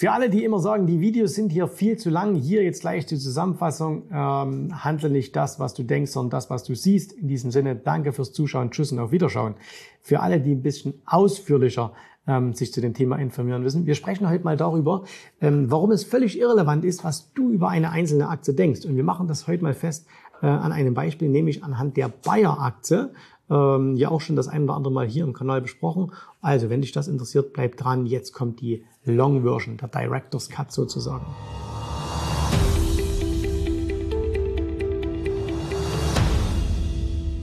Für alle, die immer sagen, die Videos sind hier viel zu lang, hier jetzt gleich die Zusammenfassung. Ähm, handle nicht das, was du denkst, sondern das, was du siehst. In diesem Sinne, danke fürs Zuschauen, Tschüss und auf Wiederschauen. Für alle, die ein bisschen ausführlicher ähm, sich zu dem Thema informieren müssen. Wir sprechen heute mal darüber, ähm, warum es völlig irrelevant ist, was du über eine einzelne Aktie denkst. Und wir machen das heute mal fest äh, an einem Beispiel, nämlich anhand der Bayer-Aktie ähm, ja auch schon das ein oder andere Mal hier im Kanal besprochen. Also, wenn dich das interessiert, bleib dran. Jetzt kommt die Long Version, der Director's Cut sozusagen.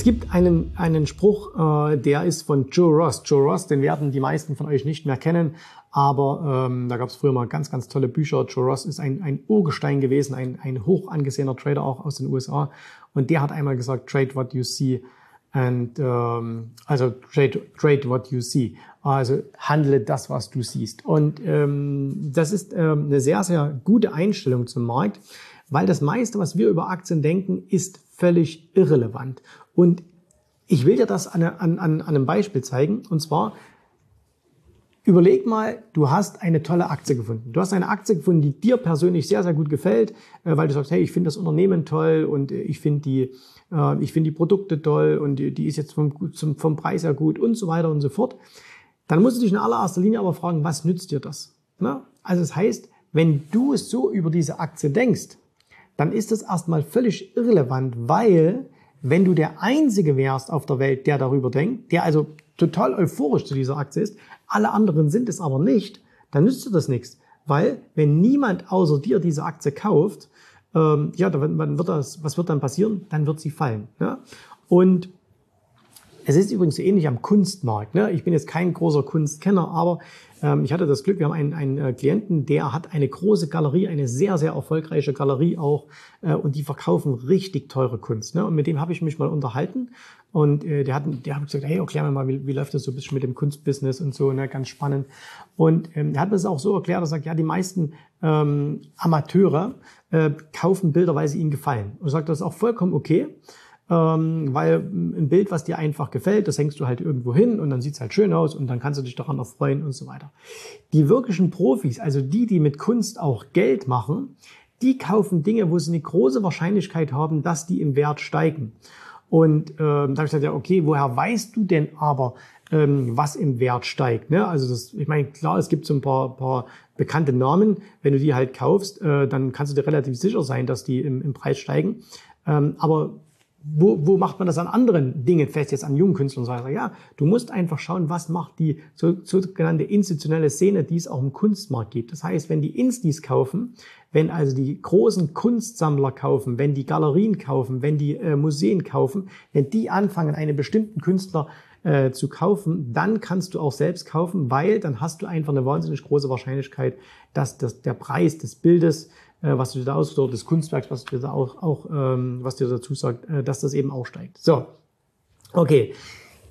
Es gibt einen, einen Spruch, äh, der ist von Joe Ross. Joe Ross, den werden die meisten von euch nicht mehr kennen, aber ähm, da gab es früher mal ganz, ganz tolle Bücher. Joe Ross ist ein, ein Urgestein gewesen, ein, ein hoch angesehener Trader auch aus den USA. Und der hat einmal gesagt, trade what you see and ähm, also trade, trade what you see. Also handle das, was du siehst. Und ähm, das ist ähm, eine sehr, sehr gute Einstellung zum Markt, weil das meiste, was wir über Aktien denken, ist völlig irrelevant. Und ich will dir das an, an, an einem Beispiel zeigen. Und zwar, Überleg mal, du hast eine tolle Aktie gefunden. Du hast eine Aktie gefunden, die dir persönlich sehr, sehr gut gefällt, äh, weil du sagst, hey, ich finde das Unternehmen toll und äh, ich finde die, äh, ich finde die Produkte toll und die ist jetzt vom, vom Preis her gut und so weiter und so fort. Dann musst du dich in allererster Linie aber fragen, was nützt dir das? Also das heißt, wenn du es so über diese Aktie denkst, dann ist das erstmal völlig irrelevant, weil wenn du der Einzige wärst auf der Welt, der darüber denkt, der also total euphorisch zu dieser Aktie ist, alle anderen sind es aber nicht, dann nützt dir das nichts. Weil wenn niemand außer dir diese Aktie kauft, ähm, ja, dann wird das, was wird dann passieren? Dann wird sie fallen. Ja? Und es ist übrigens ähnlich am Kunstmarkt. Ne? Ich bin jetzt kein großer Kunstkenner, aber ähm, ich hatte das Glück, wir haben einen, einen äh, Klienten, der hat eine große Galerie, eine sehr, sehr erfolgreiche Galerie auch äh, und die verkaufen richtig teure Kunst. Ne? Und mit dem habe ich mich mal unterhalten und äh, der hat, der hat gesagt, hey, erklär mir mal, wie, wie läuft das so ein bisschen mit dem Kunstbusiness und so, ne? ganz spannend. Und ähm, er hat mir das auch so erklärt, er sagt, ja, die meisten ähm, Amateure äh, kaufen Bilder, weil sie ihnen gefallen. Und sagt, das ist auch vollkommen okay ähm, weil ein Bild, was dir einfach gefällt, das hängst du halt irgendwo hin und dann sieht's halt schön aus und dann kannst du dich daran erfreuen und so weiter. Die wirklichen Profis, also die, die mit Kunst auch Geld machen, die kaufen Dinge, wo sie eine große Wahrscheinlichkeit haben, dass die im Wert steigen. Und äh, da habe ich gesagt, ja, okay, woher weißt du denn aber, ähm, was im Wert steigt? Ne? Also das, ich meine, klar, es gibt so ein paar, paar bekannte Namen. Wenn du die halt kaufst, äh, dann kannst du dir relativ sicher sein, dass die im, im Preis steigen. Ähm, aber wo, wo macht man das an anderen Dingen fest, jetzt an jungen Künstlern? So, ja, du musst einfach schauen, was macht die sogenannte institutionelle Szene, die es auch im Kunstmarkt gibt. Das heißt, wenn die Instis kaufen, wenn also die großen Kunstsammler kaufen, wenn die Galerien kaufen, wenn die äh, Museen kaufen, wenn die anfangen, einen bestimmten Künstler äh, zu kaufen, dann kannst du auch selbst kaufen, weil dann hast du einfach eine wahnsinnig große Wahrscheinlichkeit, dass das, der Preis des Bildes was du dir da oder des Kunstwerks, was dir da auch, auch ähm, was dir dazu sagt, äh, dass das eben auch steigt. So, okay.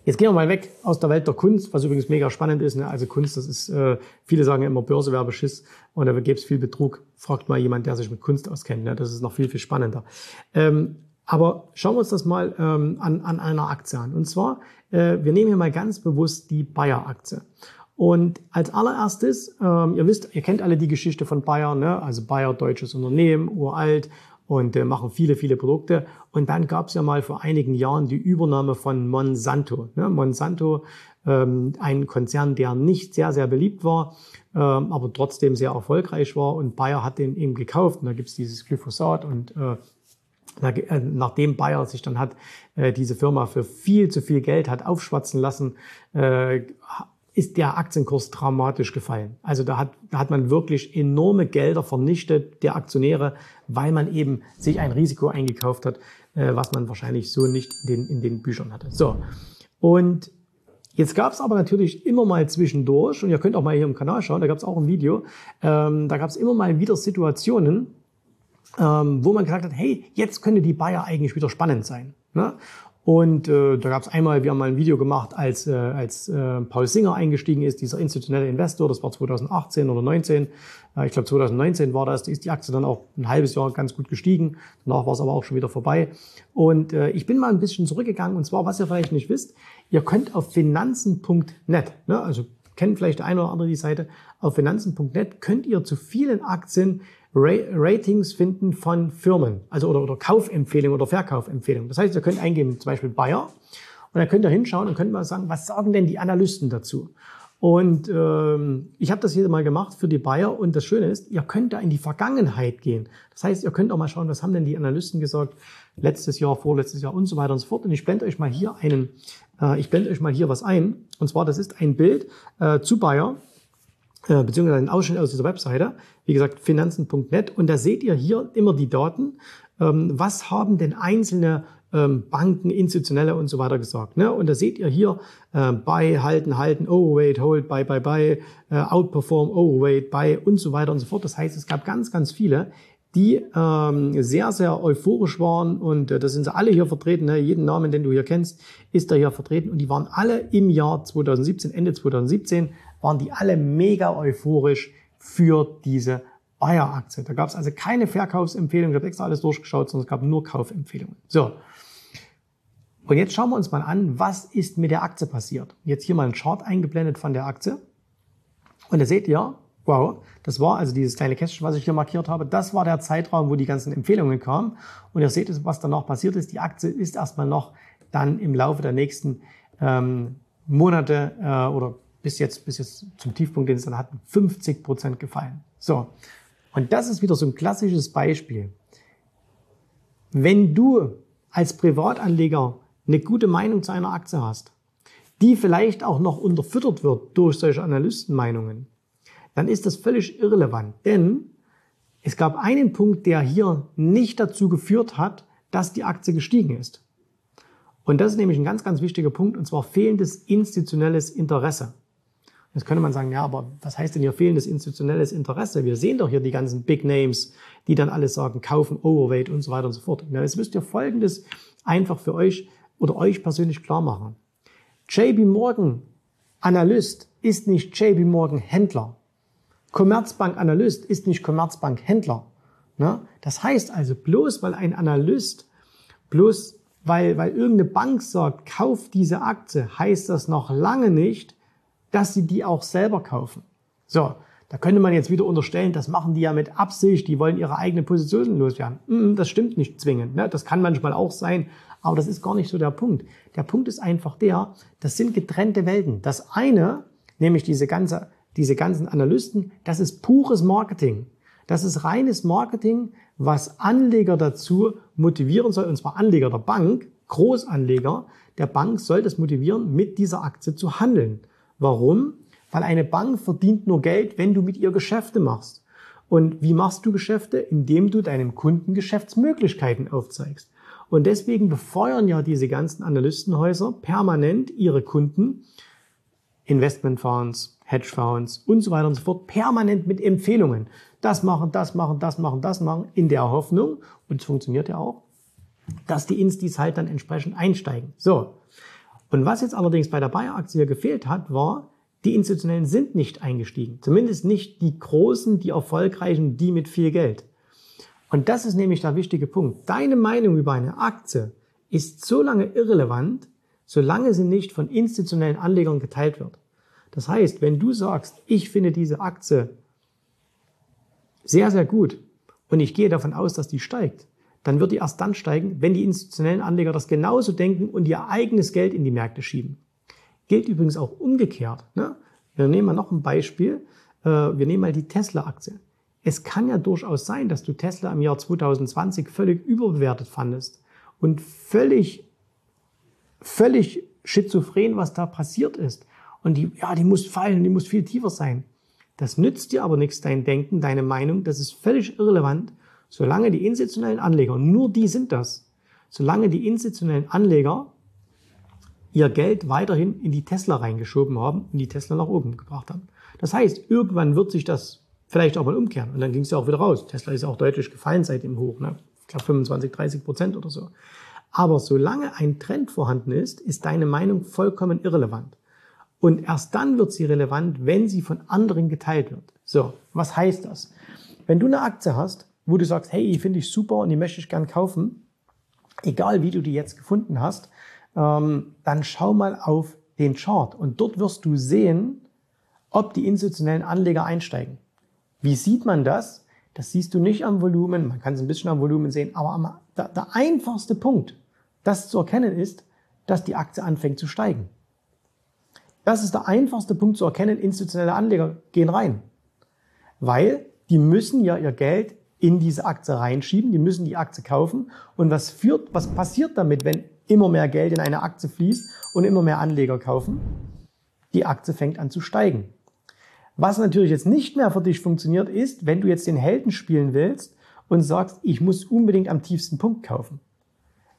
Jetzt gehen wir mal weg aus der Welt der Kunst, was übrigens mega spannend ist. Ne? Also Kunst, das ist, äh, viele sagen immer Börsewerbeschiss und da gibt es viel Betrug. Fragt mal jemand, der sich mit Kunst auskennt. Ne? Das ist noch viel, viel spannender. Ähm, aber schauen wir uns das mal ähm, an, an einer Aktie an. Und zwar, äh, wir nehmen hier mal ganz bewusst die Bayer-Aktie. Und als allererstes, ähm, ihr wisst, ihr kennt alle die Geschichte von Bayer, ne? also Bayer, deutsches Unternehmen, uralt und äh, machen viele, viele Produkte. Und dann gab es ja mal vor einigen Jahren die Übernahme von Monsanto. Ne? Monsanto, ähm, ein Konzern, der nicht sehr, sehr beliebt war, ähm, aber trotzdem sehr erfolgreich war. Und Bayer hat den eben gekauft. Und da gibt's dieses Glyphosat und äh, äh nachdem Bayer sich dann hat äh, diese Firma für viel zu viel Geld hat aufschwatzen lassen, äh, ist der Aktienkurs dramatisch gefallen. Also da hat, da hat man wirklich enorme Gelder vernichtet der Aktionäre, weil man eben sich ein Risiko eingekauft hat, äh, was man wahrscheinlich so nicht in den, in den Büchern hatte. So. Und Jetzt gab es aber natürlich immer mal zwischendurch, und ihr könnt auch mal hier im Kanal schauen, da gab es auch ein Video, ähm, da gab es immer mal wieder Situationen, ähm, wo man gesagt hat, hey, jetzt könnte die Bayer eigentlich wieder spannend sein. Ne? Und äh, da gab es einmal, wir haben mal ein Video gemacht, als, äh, als äh, Paul Singer eingestiegen ist, dieser institutionelle Investor, das war 2018 oder 19. Äh, ich glaube 2019 war das, ist die Aktie dann auch ein halbes Jahr ganz gut gestiegen. Danach war es aber auch schon wieder vorbei. Und äh, ich bin mal ein bisschen zurückgegangen und zwar, was ihr vielleicht nicht wisst, ihr könnt auf finanzen.net, ne, also kennt vielleicht der eine oder andere die Seite. Auf finanzen.net könnt ihr zu vielen Aktien Ratings finden von Firmen, also oder, oder Kaufempfehlungen oder Verkaufempfehlungen. Das heißt, ihr könnt eingeben, zum Beispiel Bayer, und dann könnt ihr hinschauen und könnt mal sagen, was sagen denn die Analysten dazu? Und ähm, ich habe das hier mal gemacht für die Bayer und das Schöne ist, ihr könnt da in die Vergangenheit gehen. Das heißt, ihr könnt auch mal schauen, was haben denn die Analysten gesagt, letztes Jahr, vorletztes Jahr und so weiter und so fort. Und ich blende euch mal hier einen, äh, ich blende euch mal hier was ein. Und zwar, das ist ein Bild äh, zu Bayer, äh, beziehungsweise ein Ausschnitt aus dieser Webseite. Wie gesagt, finanzen.net. Und da seht ihr hier immer die Daten. Ähm, was haben denn einzelne ähm, Banken, institutionelle und so weiter gesagt. Ne? Und da seht ihr hier äh, Buy, Halten, Halten, Overweight, Hold, Buy, Buy, Buy, äh, Outperform, Overweight, Buy und so weiter und so fort. Das heißt, es gab ganz, ganz viele, die ähm, sehr, sehr euphorisch waren und äh, das sind sie alle hier vertreten. Ne? Jeden Namen, den du hier kennst, ist da hier vertreten und die waren alle im Jahr 2017, Ende 2017, waren die alle mega euphorisch für diese Bayer-Aktie. Da gab es also keine Verkaufsempfehlung, ich habe extra alles durchgeschaut, sondern es gab nur Kaufempfehlungen. So, und jetzt schauen wir uns mal an, was ist mit der Aktie passiert. Jetzt hier mal ein Chart eingeblendet von der Aktie. Und da seht ihr, wow, das war also dieses kleine Kästchen, was ich hier markiert habe, das war der Zeitraum, wo die ganzen Empfehlungen kamen. Und ihr seht, was danach passiert ist. Die Aktie ist erstmal noch dann im Laufe der nächsten ähm, Monate äh, oder bis jetzt, bis jetzt zum Tiefpunkt, den es dann hatten, 50 Prozent gefallen. So. Und das ist wieder so ein klassisches Beispiel. Wenn du als Privatanleger eine gute Meinung zu einer Aktie hast, die vielleicht auch noch unterfüttert wird durch solche Analystenmeinungen, dann ist das völlig irrelevant. Denn es gab einen Punkt, der hier nicht dazu geführt hat, dass die Aktie gestiegen ist. Und das ist nämlich ein ganz, ganz wichtiger Punkt, und zwar fehlendes institutionelles Interesse. Jetzt könnte man sagen, ja, aber was heißt denn hier fehlendes institutionelles Interesse? Wir sehen doch hier die ganzen Big Names, die dann alles sagen, kaufen, Overweight und so weiter und so fort. Ja, jetzt müsst ihr Folgendes einfach für euch oder euch persönlich klar machen. JB Morgan Analyst ist nicht JB Morgan Händler. Commerzbank Analyst ist nicht Commerzbank Händler. Ne? Das heißt also, bloß weil ein Analyst, bloß weil, weil irgendeine Bank sagt, kauf diese Aktie, heißt das noch lange nicht, dass sie die auch selber kaufen. So, da könnte man jetzt wieder unterstellen, das machen die ja mit Absicht, die wollen ihre eigene Position loswerden. Das stimmt nicht zwingend. Ne? Das kann manchmal auch sein, aber das ist gar nicht so der Punkt. Der Punkt ist einfach der, das sind getrennte Welten. Das eine, nämlich diese, ganze, diese ganzen Analysten, das ist pures Marketing. Das ist reines Marketing, was Anleger dazu motivieren soll, und zwar Anleger der Bank, Großanleger der Bank soll das motivieren, mit dieser Aktie zu handeln. Warum? Weil eine Bank verdient nur Geld, wenn du mit ihr Geschäfte machst. Und wie machst du Geschäfte? Indem du deinem Kunden Geschäftsmöglichkeiten aufzeigst. Und deswegen befeuern ja diese ganzen Analystenhäuser permanent ihre Kunden, Investmentfonds, Hedgefonds und so weiter und so fort, permanent mit Empfehlungen. Das machen, das machen, das machen, das machen, in der Hoffnung, und es funktioniert ja auch, dass die Instis halt dann entsprechend einsteigen. So. Und was jetzt allerdings bei der Bayer-Aktie gefehlt hat, war, die Institutionellen sind nicht eingestiegen. Zumindest nicht die großen, die erfolgreichen, die mit viel Geld. Und das ist nämlich der wichtige Punkt. Deine Meinung über eine Aktie ist so lange irrelevant, solange sie nicht von institutionellen Anlegern geteilt wird. Das heißt, wenn du sagst, ich finde diese Aktie sehr, sehr gut und ich gehe davon aus, dass die steigt, dann wird die erst dann steigen, wenn die institutionellen Anleger das genauso denken und ihr eigenes Geld in die Märkte schieben. Gilt übrigens auch umgekehrt. Ne? Wir nehmen mal noch ein Beispiel. Äh, wir nehmen mal die Tesla-Aktie. Es kann ja durchaus sein, dass du Tesla im Jahr 2020 völlig überbewertet fandest und völlig, völlig schizophren, was da passiert ist. Und die, ja, die muss fallen, die muss viel tiefer sein. Das nützt dir aber nichts, dein Denken, deine Meinung. Das ist völlig irrelevant, solange die institutionellen Anleger, nur die sind das, solange die institutionellen Anleger ihr Geld weiterhin in die Tesla reingeschoben haben und die Tesla nach oben gebracht haben. Das heißt, irgendwann wird sich das vielleicht auch mal umkehren. Und dann ging es ja auch wieder raus. Tesla ist ja auch deutlich gefallen seit dem Hoch, ne? ich glaube 25, 30 Prozent oder so. Aber solange ein Trend vorhanden ist, ist deine Meinung vollkommen irrelevant. Und erst dann wird sie relevant, wenn sie von anderen geteilt wird. So, was heißt das? Wenn du eine Aktie hast, wo du sagst, hey, die finde ich super und die möchte ich gern kaufen, egal wie du die jetzt gefunden hast, ähm, dann schau mal auf den Chart und dort wirst du sehen, ob die institutionellen Anleger einsteigen. Wie sieht man das? Das siehst du nicht am Volumen, man kann es ein bisschen am Volumen sehen, aber am, der, der einfachste Punkt, das zu erkennen ist, dass die Aktie anfängt zu steigen. Das ist der einfachste Punkt zu erkennen, institutionelle Anleger gehen rein. Weil die müssen ja ihr Geld in diese Aktie reinschieben, die müssen die Aktie kaufen. Und was führt, was passiert damit, wenn immer mehr Geld in eine Aktie fließt und immer mehr Anleger kaufen? Die Aktie fängt an zu steigen. Was natürlich jetzt nicht mehr für dich funktioniert, ist, wenn du jetzt den Helden spielen willst und sagst, ich muss unbedingt am tiefsten Punkt kaufen.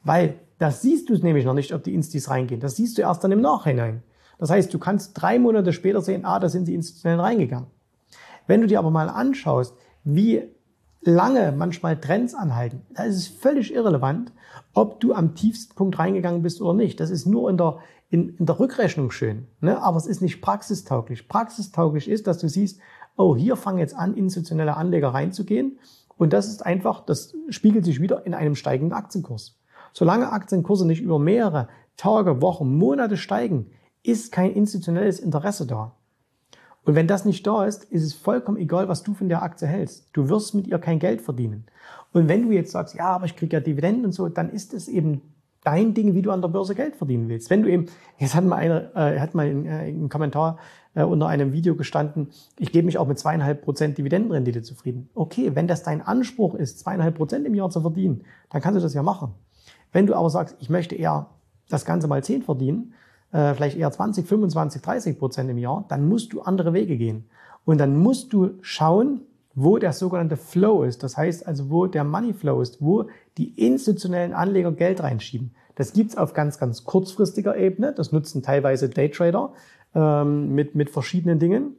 Weil das siehst du nämlich noch nicht, ob die Instis reingehen. Das siehst du erst dann im Nachhinein. Das heißt, du kannst drei Monate später sehen, ah, da sind die institutionellen reingegangen. Wenn du dir aber mal anschaust, wie lange manchmal Trends anhalten, da ist es völlig irrelevant, ob du am tiefsten Punkt reingegangen bist oder nicht. Das ist nur in der, in, in der Rückrechnung schön, ne? aber es ist nicht praxistauglich. Praxistauglich ist, dass du siehst, oh, hier fangen jetzt an, institutionelle Anleger reinzugehen und das ist einfach, das spiegelt sich wieder in einem steigenden Aktienkurs. Solange Aktienkurse nicht über mehrere Tage, Wochen, Monate steigen, ist kein institutionelles Interesse da. Und wenn das nicht da ist, ist es vollkommen egal, was du von der Aktie hältst. Du wirst mit ihr kein Geld verdienen. Und wenn du jetzt sagst, ja, aber ich kriege ja Dividenden und so, dann ist es eben dein Ding, wie du an der Börse Geld verdienen willst. Wenn du eben, jetzt hat mal einer, äh, hat mal in, äh, in Kommentar äh, unter einem Video gestanden, ich gebe mich auch mit zweieinhalb Prozent Dividendenrendite zufrieden. Okay, wenn das dein Anspruch ist, zweieinhalb Prozent im Jahr zu verdienen, dann kannst du das ja machen. Wenn du aber sagst, ich möchte eher das Ganze mal zehn verdienen, äh, vielleicht eher 20, 25, 30 Prozent im Jahr, dann musst du andere Wege gehen. Und dann musst du schauen, wo der sogenannte Flow ist. Das heißt also, wo der Money Flow ist, wo die institutionellen Anleger Geld reinschieben. Das gibt's auf ganz, ganz kurzfristiger Ebene. Das nutzen teilweise Daytrader ähm, mit, mit verschiedenen Dingen.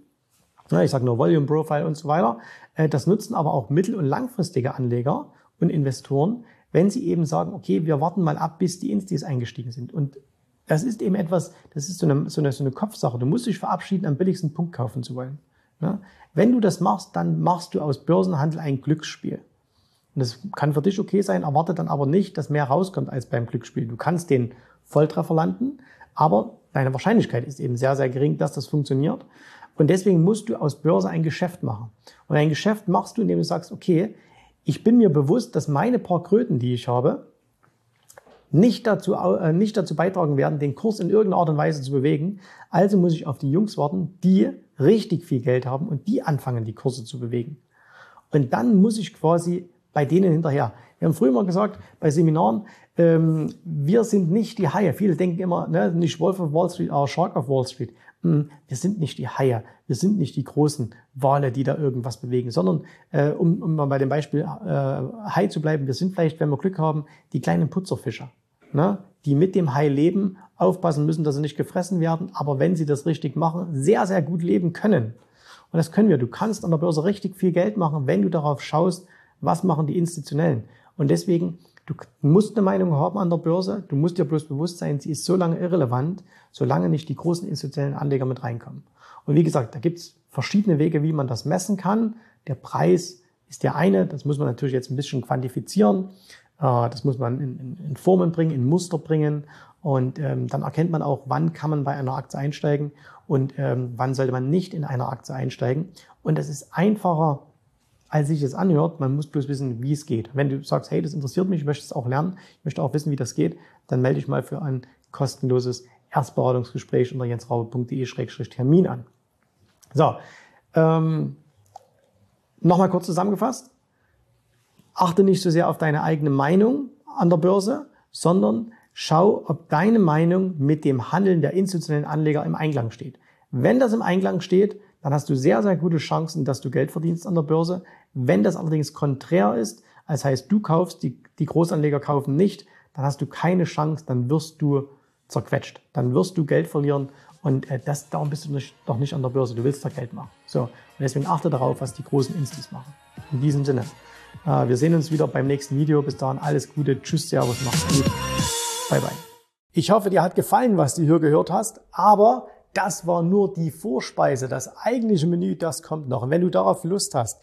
Ja, ich sage nur Volume Profile und so weiter. Äh, das nutzen aber auch mittel- und langfristige Anleger und Investoren, wenn sie eben sagen, okay, wir warten mal ab, bis die Instis eingestiegen sind. Und das ist eben etwas, das ist so eine, so eine, so eine Kopfsache. Du musst dich verabschieden, am billigsten Punkt kaufen zu wollen. Ja? Wenn du das machst, dann machst du aus Börsenhandel ein Glücksspiel. Und das kann für dich okay sein, erwarte dann aber nicht, dass mehr rauskommt als beim Glücksspiel. Du kannst den Volltreffer landen, aber deine Wahrscheinlichkeit ist eben sehr, sehr gering, dass das funktioniert. Und deswegen musst du aus Börse ein Geschäft machen. Und ein Geschäft machst du, indem du sagst, okay, ich bin mir bewusst, dass meine paar Kröten, die ich habe, nicht dazu, äh, nicht dazu beitragen werden, den Kurs in irgendeiner Art und Weise zu bewegen. Also muss ich auf die Jungs warten, die richtig viel Geld haben und die anfangen, die Kurse zu bewegen. Und dann muss ich quasi bei denen hinterher. Wir haben früher mal gesagt, bei Seminaren, ähm, wir sind nicht die Haie. Viele denken immer, ne, nicht Wolf of Wall Street, aber Shark of Wall Street. Hm, wir sind nicht die Haie, wir sind nicht die großen Wale, die da irgendwas bewegen, sondern äh, um, um mal bei dem Beispiel äh, Hai zu bleiben, wir sind vielleicht, wenn wir Glück haben, die kleinen Putzerfischer ne, die mit dem Hai leben, aufpassen müssen, dass sie nicht gefressen werden, aber wenn sie das richtig machen, sehr, sehr gut leben können. Und das können wir. Du kannst an der Börse richtig viel Geld machen, wenn du darauf schaust, was machen die Institutionellen. Und deswegen, du musst eine Meinung haben an der Börse, du musst dir bloß bewusst sein, sie ist so lange irrelevant, solange nicht die großen institutionellen Anleger mit reinkommen. Und wie gesagt, da gibt's verschiedene Wege, wie man das messen kann. Der Preis ist der eine, das muss man natürlich jetzt ein bisschen quantifizieren. Äh, das muss man in, in, in, Formen bringen, in Muster bringen. Und ähm, dann erkennt man auch, wann kann man bei einer Aktie einsteigen und ähm, wann sollte man nicht in einer Aktie einsteigen. Und das ist einfacher, als sich es anhört. Man muss bloß wissen, wie es geht. Wenn du sagst, hey, das interessiert mich, ich möchte es auch lernen, ich möchte auch wissen, wie das geht, dann melde dich mal für ein kostenloses Erstberatungsgespräch unter jensraube.de-termin an. So, ähm, nochmal kurz zusammengefasst achte nicht so sehr auf deine eigene Meinung an der Börse, sondern schau, ob deine Meinung mit dem Handeln der institutionellen Anleger im Einklang steht. Wenn das im Einklang steht, dann hast du sehr, sehr gute Chancen, dass du Geld verdienst an der Börse. Wenn das allerdings konträr ist, das heißt, du kaufst, die, die Großanleger kaufen nicht, dann hast du keine Chance, dann wirst du zerquetscht. Dann wirst du Geld verlieren und äh, das, darum bist du nicht, doch nicht an der Börse. Du willst da Geld machen. So, und deswegen achte darauf, was die großen Instis machen. In diesem Sinne. Äh, wir sehen uns wieder beim nächsten Video. Bis dahin alles Gute. Tschüss, Servus, mach's gut. Bye, bye. Ich hoffe, dir hat gefallen, was du hier gehört hast, aber das war nur die Vorspeise. Das eigentliche Menü, das kommt noch. Und wenn du darauf Lust hast,